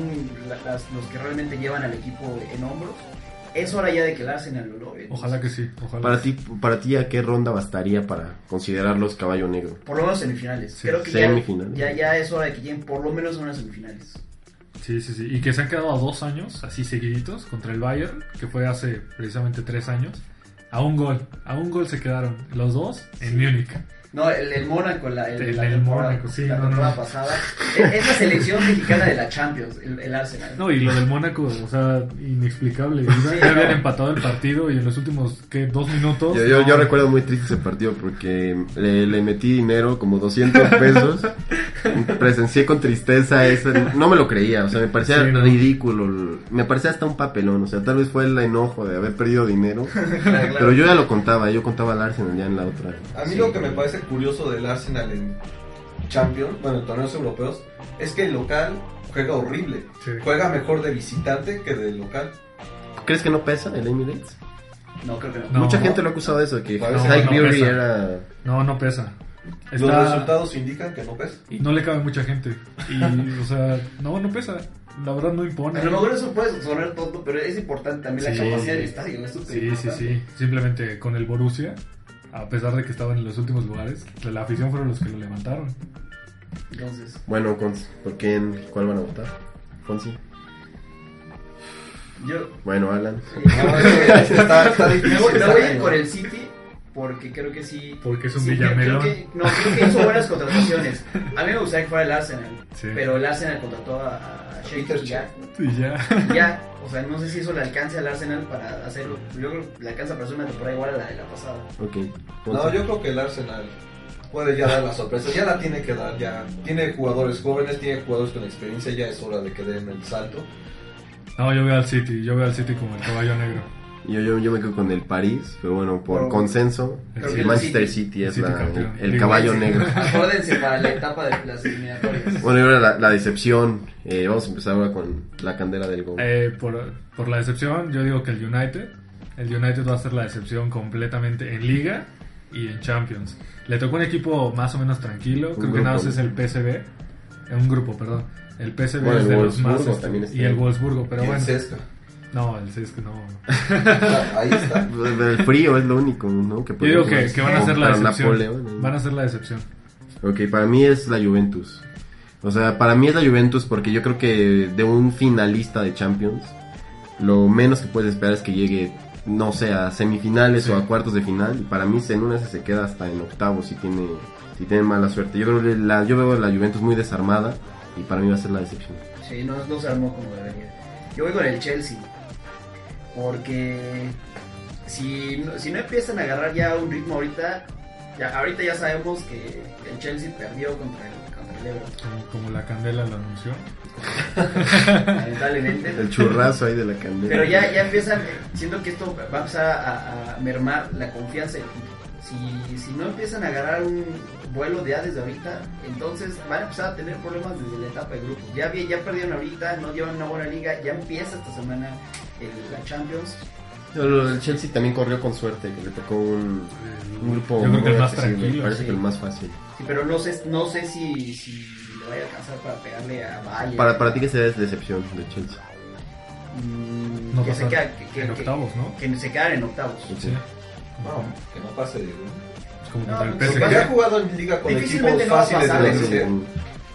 la- las- los que realmente llevan al equipo en hombros. Es hora ya de que el Arsenal lo logre. Ojalá que sí. Ojalá Para ti, para ti, ¿a qué ronda bastaría para considerarlos caballo negro? Por lo menos semifinales. Sí, Creo que ya, semifinales. ya, ya es hora de que lleguen por lo menos a unas semifinales. Sí, sí, sí. Y que se han quedado a dos años, así seguiditos, contra el Bayern, que fue hace precisamente tres años. A un gol. A un gol se quedaron los dos en Sí. Múnich. No, el, el Mónaco, la, el, El- la el temporada, Mónaco, sí, la no, temporada no. pasada. Es, la selección mexicana de la Champions, el, el Arsenal. No, y lo del Mónaco, o sea, inexplicable. Iba- Sí, ya habían no. empatado el partido y en los últimos, ¿qué? Dos minutos. Yo, yo, no, yo recuerdo muy triste ese partido porque le, le metí dinero, como 200 pesos. presencié con tristeza ese. No me lo creía, o sea, me parecía Sí, ¿no? ridículo. Me parecía hasta un papelón, o sea, tal vez fue el enojo de haber perdido dinero. Claro, claro. Pero yo ya lo contaba, yo contaba al Arsenal ya en la otra. A mí Sí. lo que me parece curioso del Arsenal en Champions, bueno, en torneos europeos, es que el local juega horrible. Sí. Juega mejor de visitante que de local. ¿Crees que no pesa el Emirates? No, creo que no. No. Mucha gente lo ha acusado de eso, que pesa. era... No, no pesa. Los resultados indican que no pesa. Y no le cabe mucha gente. Y, o sea, no, no pesa. La verdad no impone. A lo mejor eso puede sonar tonto, pero es importante también Sí, la capacidad sí. del estadio. Es súper Sí, sí, sí. Simplemente con el Borussia, a pesar de que estaban en los últimos lugares, la afición fueron los que lo levantaron. Entonces, Bueno, con... ¿por quién? ¿Cuál van a votar? Fonsi. yo Bueno, Alan. Me voy, a ir por el City porque creo que sí. Porque es un sí, que- no, creo que hizo buenas contrataciones. A mí me gustaría que fuera el Arsenal, Sí. pero el Arsenal contrató a, a Sheikh Peter y ya, Y ya. ya, o sea, no sé si eso le alcance al Arsenal para hacerlo. Yo creo que le alcanza para hacer una temporada igual a la de la pasada. Ok. No, yo creo que el Arsenal puede ya dar la sorpresa. Ya la tiene que dar. ya Tiene jugadores jóvenes, tiene jugadores con experiencia. Ya es hora de que den el salto. No, yo veo al City. Yo veo al City como el caballo negro. Yo, yo, yo me quedo con el París, pero bueno, por consenso, el Manchester City- City, es la- el, el Digo, caballo negro. Acuérdense para la etapa de las eliminatorias. Bueno, y ahora la, la decepción. Eh, vamos a empezar ahora con la candela del gol. Eh, por, por la decepción, yo digo que el United. El United va a ser la decepción completamente en Liga y en Champions. Le tocó un equipo más o menos tranquilo. Un Creo que nada más es el PSV. Eh, un grupo, perdón. El PSV Bueno, es el de los más. Y el. Wolfsburgo, pero y bueno. No, el CSK no. Ahí está. El frío es lo único, ¿no? Que Yo digo que, que van a ser la decepción. Napoleón. Van a ser la decepción. Ok, para mí es la Juventus. O sea, para mí es la Juventus porque yo creo que de un finalista de Champions, lo menos que puedes esperar es que llegue, no sé, a semifinales Sí. o a cuartos de final. Y para mí, en una se queda hasta en octavos si tiene, si tiene mala suerte. Yo creo que la, yo veo a la Juventus muy desarmada y para mí va a ser la decepción. Sí, no, no se armó como debería. Yo voy con el Chelsea. Porque si, no- si no empiezan a agarrar ya un ritmo ahorita, ya, ahorita ya sabemos que el Chelsea perdió contra el, contra el Ebro. Como, como la Candela lo anunció. Lamentablemente. El churrazo ahí de la candela. Pero ya, ya empiezan, siento que esto va a empezar a, a mermar la confianza del equipo. Si, si no empiezan a agarrar un vuelo ya desde ahorita, entonces van a empezar a tener problemas desde la etapa de grupos. Ya, ya perdieron ahorita, no llevan una buena liga, ya empieza esta semana el- la Champions. Pero el Chelsea también corrió con suerte, que le tocó un, un grupo Yo creo que el más tranquilo, Parece sí. que el más fácil. Sí, pero no sé, no sé si, si le vaya a alcanzar para pegarle a Bayern. Para, para ti, ¿qué sería decepción de Chelsea? Mm, No que, se queda- que, que- en que- octavos, ¿no? que se quedan en octavos. Sí. No, que no pase de uno. Es como No, contra el Porque PSG. ha jugado en liga con Difícilmente equipos no va a fáciles pasar de de vencer.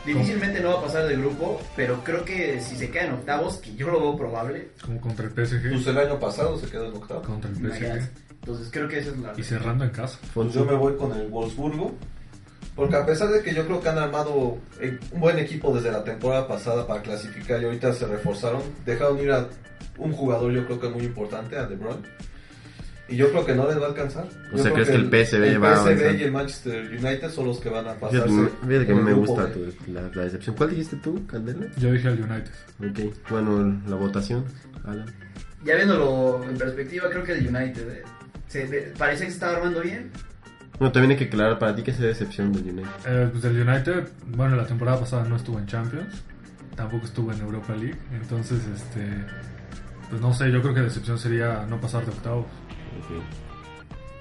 Difícilmente no va a pasar de grupo, pero creo que si se queda en octavos, que yo lo veo probable, Como contra el PSG. Pues el año pasado se quedó en octavo. Contra el. PSG. Entonces creo que esa es la... Y cerrando en casa. Pues yo me voy con el Wolfsburgo. Porque a pesar de que yo creo que han armado eh, un buen equipo desde la temporada pasada para clasificar y ahorita se reforzaron, dejaron ir a un jugador yo creo que muy importante, a De Bruyne. Y yo creo que no les va a alcanzar. O Yo sea, creo ¿crees que el PSV el va a PSV avanzar? y el Manchester United son los que van a pasarse. Fíjate, que a mí me el gusta tu- la, la decepción. ¿Cuál dijiste tú, Candela? Yo dije al United. Ok, bueno, la votación, Alan. Ya viéndolo en perspectiva, creo que el United eh, se, parece que se estaba armando bien. Bueno, también hay que aclarar para ti que es decepción del United. Eh, pues el United, bueno, la temporada pasada no estuvo en Champions. Tampoco estuvo en Europa League. Entonces, este. Pues no sé, yo creo que decepción sería no pasar de octavos.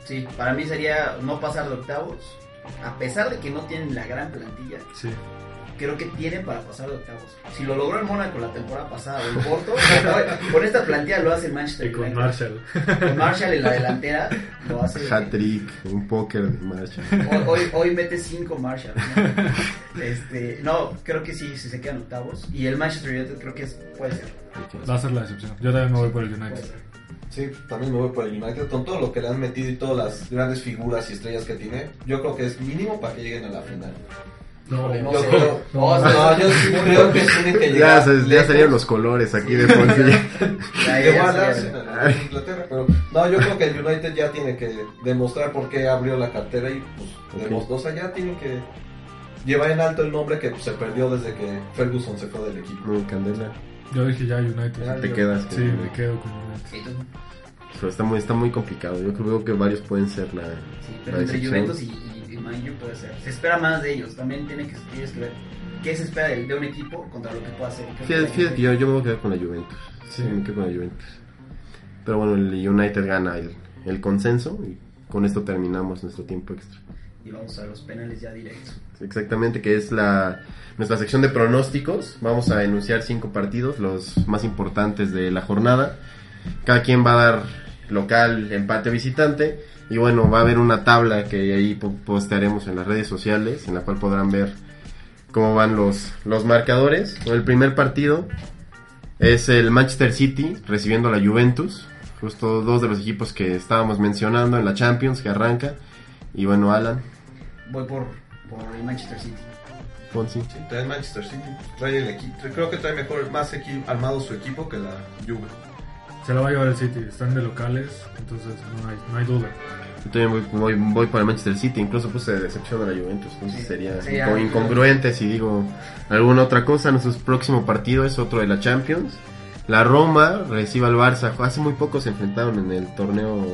Sí, para mí sería no pasar de octavos. A pesar de que no tienen la gran plantilla, Sí. creo que tienen para pasar de octavos. Si lo logró el Mónaco la temporada pasada o el Porto, con esta plantilla lo hace el Manchester Y con United. Marshall. Con Marshall en la delantera lo hace. Hat-trick, un póker de marcha. Hoy, hoy, hoy mete 5 Marshall. ¿no? Este, no, creo que sí, si se quedan octavos. Y el Manchester United creo que es, puede ser. Va a ser la decepción. Yo también me voy por el United. Sí, también me voy por el United con todo lo que le han metido y todas las grandes figuras y estrellas que tiene. Yo creo que es mínimo para que lleguen a la final. No, No yo sé. creo, No, no, yo sí creo que tienen que Ya, llegar. se- ya serían los colores aquí de fondo. Ya, Llegó ya, al ya. Arsenal, a Inglaterra, pero no, yo creo que el United ya tiene que demostrar por qué abrió la cartera y pues Ok. demostró, o sea, ya tiene que llevar en alto el nombre que pues, se perdió desde que Ferguson se fue del equipo. Muy candela. Yo dije ya United. Ya, Te yo- quedas. con- Sí, me quedo con United. Pero está muy, está muy complicado. Yo creo que varios pueden ser la, sí, pero la entre. Juventus y, y, y Man U puede ser. Se espera más de ellos. También tiene que, tienes que ver qué se espera de, de un equipo contra lo que pueda hacer. Que Fíjate, fíjate que Juve- yo, yo me voy a quedar con la Juventus. Sí, Sí. me quedo con la Juventus. Pero bueno, el United gana el, el consenso y con esto terminamos nuestro tiempo extra. Y vamos a los penales ya directos. Exactamente, que es la nuestra sección de pronósticos. Vamos a enunciar cinco partidos, los más importantes de la jornada. Cada quien va a dar local, empate, visitante. Y bueno, va a haber una tabla que ahí po- postearemos en las redes sociales, en la cual podrán ver cómo van los, los marcadores. El primer partido es el Manchester City recibiendo a la Juventus. Justo dos de los equipos que estábamos mencionando en la Champions que arranca. Y bueno, Alan, Voy por, por el Manchester City. Fonsi. Sí, trae el Manchester City, trae el equipo, creo que trae mejor, más armado su equipo que la Juve. Se la va a llevar el City. Están de locales, entonces no hay, no hay duda. Yo también voy, voy, voy para el Manchester City, incluso puse decepción a la Juventus, entonces Sí, sería sí, inco- incongruente si digo alguna otra cosa. Nuestro próximo partido es otro de la Champions. La Roma recibe al Barça. Hace muy poco se enfrentaron en el torneo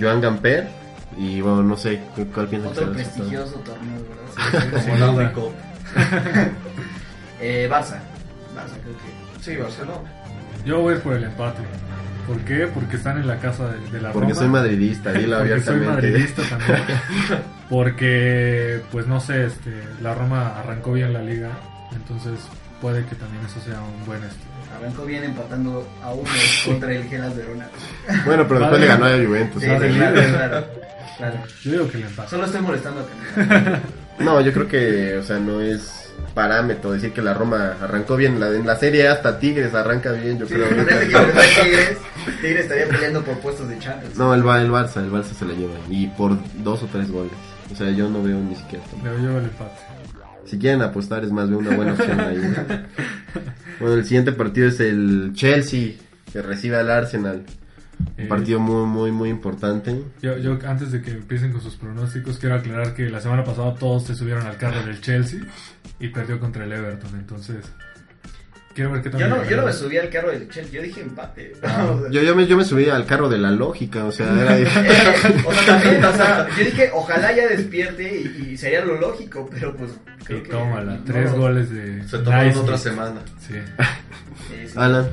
Joan Gamper. Y bueno, no sé cu- cuál piensas que Otro resultado. prestigioso torneo, ¿verdad? Como náutico. eh, Barça. Barça, creo que. Sí, Barcelona. Yo voy a ir por el empate. ¿Por qué? Porque están en la casa de, de la Porque Roma. soy madridista, dilo Porque soy abiertamente. madridista también. Porque, pues no sé, este, la Roma arrancó bien la liga. Entonces puede que también eso sea un buen este. Arrancó bien empatando a uno contra el Gelas Verona. Bueno, pero después le ganó a la Juventus. Sí, ¿no? sí, claro, claro, claro. Yo digo que el empate. Solo estoy molestando a Camila. No, yo creo que, o sea, no es parámetro decir que la Roma arrancó bien. La, en la serie hasta Tigres arranca bien, yo Sí, creo. que Tigres, Tigres estaría peleando por puestos de Champions. No, el, Ba- el Barça, el Barça se la lleva. Y por dos o tres goles. O sea, yo no veo ni siquiera. Le llevo el empate. Si quieren apostar, es más, veo una buena opción ahí. Bueno, el siguiente partido es el Chelsea, que recibe al Arsenal. Un Eh, partido muy, muy, muy importante. Yo, yo antes de que empiecen con sus pronósticos, quiero aclarar que la semana pasada todos se subieron al carro del Chelsea y perdió contra el Everton. Entonces, quiero ver qué tal. Yo no, yo no me subí al carro del Chelsea, yo dije empate. Ah, Yo, yo, me, yo me subí al carro de la lógica, o sea, era... eh, o sea, también, o sea, yo dije, ojalá ya despierte y, y sería lo lógico, pero pues Y creo que... tómala, no. tres goles de. Se tomaron Nice. otra semana. Sí. Sí, sí. Alan,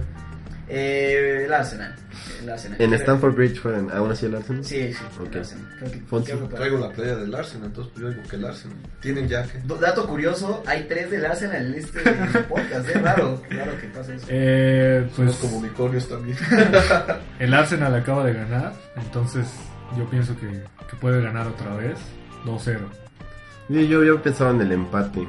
Eh, el Arsenal. El Arsenal. en Stamford Bridge fueron, aún así el Arsenal. Sí, sí, Ok. el Arsenal. Creo que, Fonsi. creo que puede. Traigo la playa del Arsenal, entonces pues, yo digo que el Arsenal. Tienen ya que. Dato curioso, hay tres del Arsenal en este podcast, es raro, raro que pase eso. Eh, Los pues comunicornios también. el Arsenal acaba de ganar. Entonces, yo pienso que, que puede ganar otra vez. 2-0. Yo, yo, yo pensaba en el empate.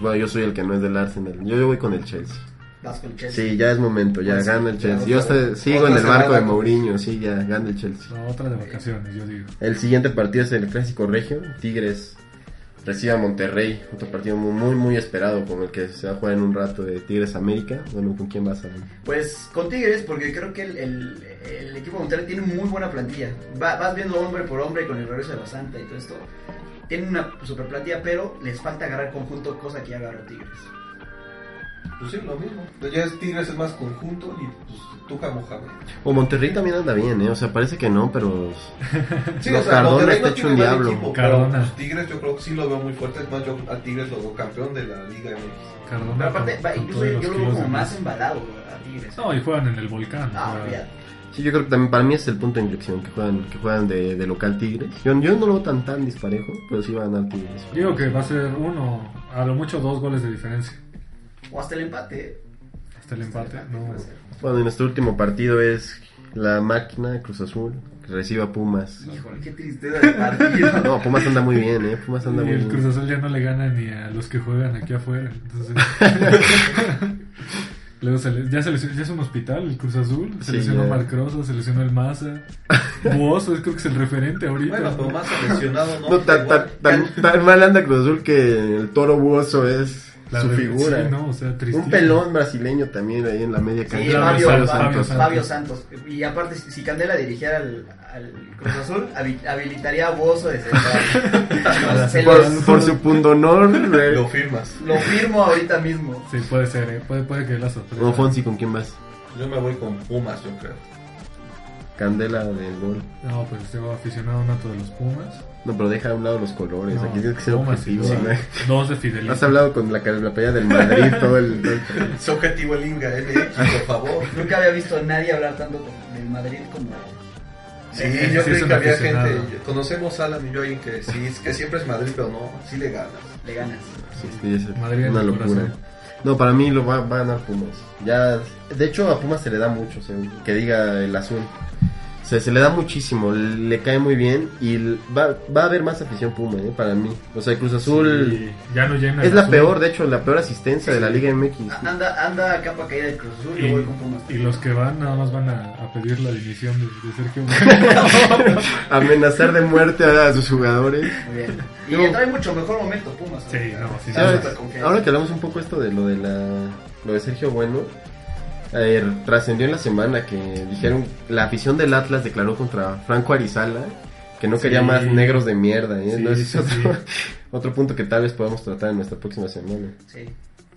Bueno, yo soy el que no es del Arsenal. Yo, yo voy con el Chelsea. Vas con Chelsea. Sí, ya es momento, ya Pues gana el Chelsea. Yo sigo en el barco de Mourinho, sí, ya gana el Chelsea. La otra de vacaciones, yo digo. El siguiente partido es el Clásico Regio. Tigres recibe a Monterrey. Otro partido muy, muy, muy esperado con el que se va a jugar en un rato de Tigres América. Bueno, ¿con quién vas a ver? Pues con Tigres, porque creo que el, el, el equipo de Monterrey tiene muy buena plantilla. Va- vas viendo hombre por hombre con el regreso de la Santa y todo esto. Tienen una super plantilla, pero les falta agarrar conjunto, cosa que ya agarró Tigres. Pues sí, lo mismo. Ya es Tigres es más conjunto y pues Tuca Mohamed. O Monterrey también anda bien, ¿eh? O sea, parece que no, pero... Sí, o sea, Cardona Monterrey está no hecho tiene un mal diablo. equipo, Cardona. pero pues, Tigres yo creo que sí lo veo muy fuerte. Es más, yo a Tigres lo veo campeón de la Liga MX. Cardona. Pero aparte, con- va- con incluso yo, lo veo como más embalado a Tigres. No, y juegan en el volcán. Ah. Sí, yo creo que también para mí es el punto de inflexión que juegan, que juegan de, de local Tigres. Yo, yo no lo veo tan tan disparejo, pero sí va a ganar Tigres. Digo que va a ser uno, a lo mucho dos goles de diferencia. O hasta el empate. Hasta el empate. No. puede ser. Bueno, y nuestro último partido es la máquina Cruz Azul, que recibe a Pumas. Híjole, qué tristeza de partido. No, Pumas anda muy bien, ¿eh? Pumas anda Y muy el bien. Cruz Azul ya no le gana ni a los que juegan aquí afuera. Entonces, Luego se le- ya, se lesionó- ya es un hospital el Cruz Azul. Se Sí, lesionó. Marcroso, se lesionó el Maza. Buoso, creo que es el referente ahorita. Bueno, pero más lesionado, ¿no? No, tan, tan, tan, tan mal anda Cruz Azul que el toro buoso es La su figura. sí, no, o sea, tristísimo. Un pelón brasileño también ahí en la media cancha. Fabio- Fabio, Fabio Fabio, Santos. Fabio Santos. Y aparte, si Candela dirigiera al, al Cruz Azul, habi- habilitaría a Bozo de central. Por, su pundonor. eh. Lo firmas. Lo firmo ahorita mismo. Sí, puede ser, ¿eh? puede, puede que la sorpresa. No, Fonsi, ¿con quién vas? Yo me voy con Pumas, yo creo. Candela del gol. No, pues yo aficionado nato de los Pumas. No, pero deja a un lado los colores. No, Aquí tienes que ser Pumas, objetivo. sí, ¿no? Dos de fidelidad. Has hablado con la, del Madrid todo el. todo el- Es objetivo el Inga MX, por favor. Nunca había visto a nadie hablar tanto del Madrid como. Sí, Sí, yo sí, un que había gente. Conocemos a Alan y yo que sí, es que siempre es Madrid, pero no, sí le ganas. Le ganas. Sí, sí, es Madrid una locura. corazón. No, para mí lo va, va a ganar Pumas. Ya, de hecho, a Pumas se le da mucho, se- que diga el azul. Se, se le da muchísimo, le cae muy bien y va, va a haber más afición Puma, eh, para mí. O sea, el Cruz Azul Sí, ya no llena es la azul. peor, de hecho, la peor asistencia de la Liga MX. Anda, anda capa caída del Cruz Azul y, Y, voy con Pumas. y los que van nada más van a, a pedir la dimisión de, de Sergio Bueno. Amenazar de muerte a sus jugadores. Muy bien. Y No. trae mucho mejor momento Pumas. Confiado. Ahora que hablamos un poco esto de lo de la lo de Sergio Bueno, eh, trascendió en la semana que dijeron la afición del Atlas declaró contra Franco Arizala que no Sí. quería más negros de mierda. ¿eh? Sí, otro, sí. otro punto que tal vez podamos tratar en nuestra próxima semana. Sí.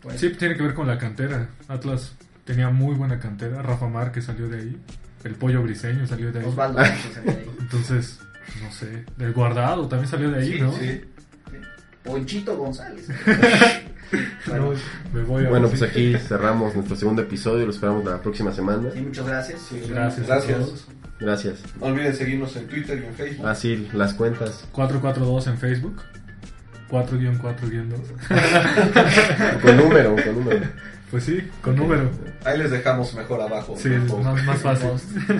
Pues, Sí, tiene que ver con la cantera. Atlas tenía muy buena cantera. Rafa Márquez salió de ahí. El pollo briseño salió de ahí. Osvaldo salió de ahí. Entonces, no sé. El guardado también salió de ahí, Sí, ¿no? sí. Ponchito González. No, bueno, me voy a Bueno, pues aquí cerramos nuestro segundo episodio, lo esperamos la próxima semana. sí, muchas gracias. Gracias. Gracias. a todos. Gracias. No olviden seguirnos en Twitter y en Facebook. Así, las cuentas. 442 en Facebook. 4-4-2. Con número, con número. Pues sí, con número. Ahí les dejamos mejor abajo. Sí, más, más fácil.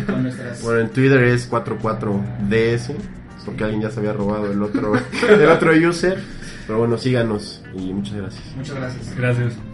Con nuestras. Bueno, en Twitter es 44DS, porque alguien ya se había robado el otro, el otro user. Pero bueno, síganos y muchas gracias. Muchas gracias. Gracias.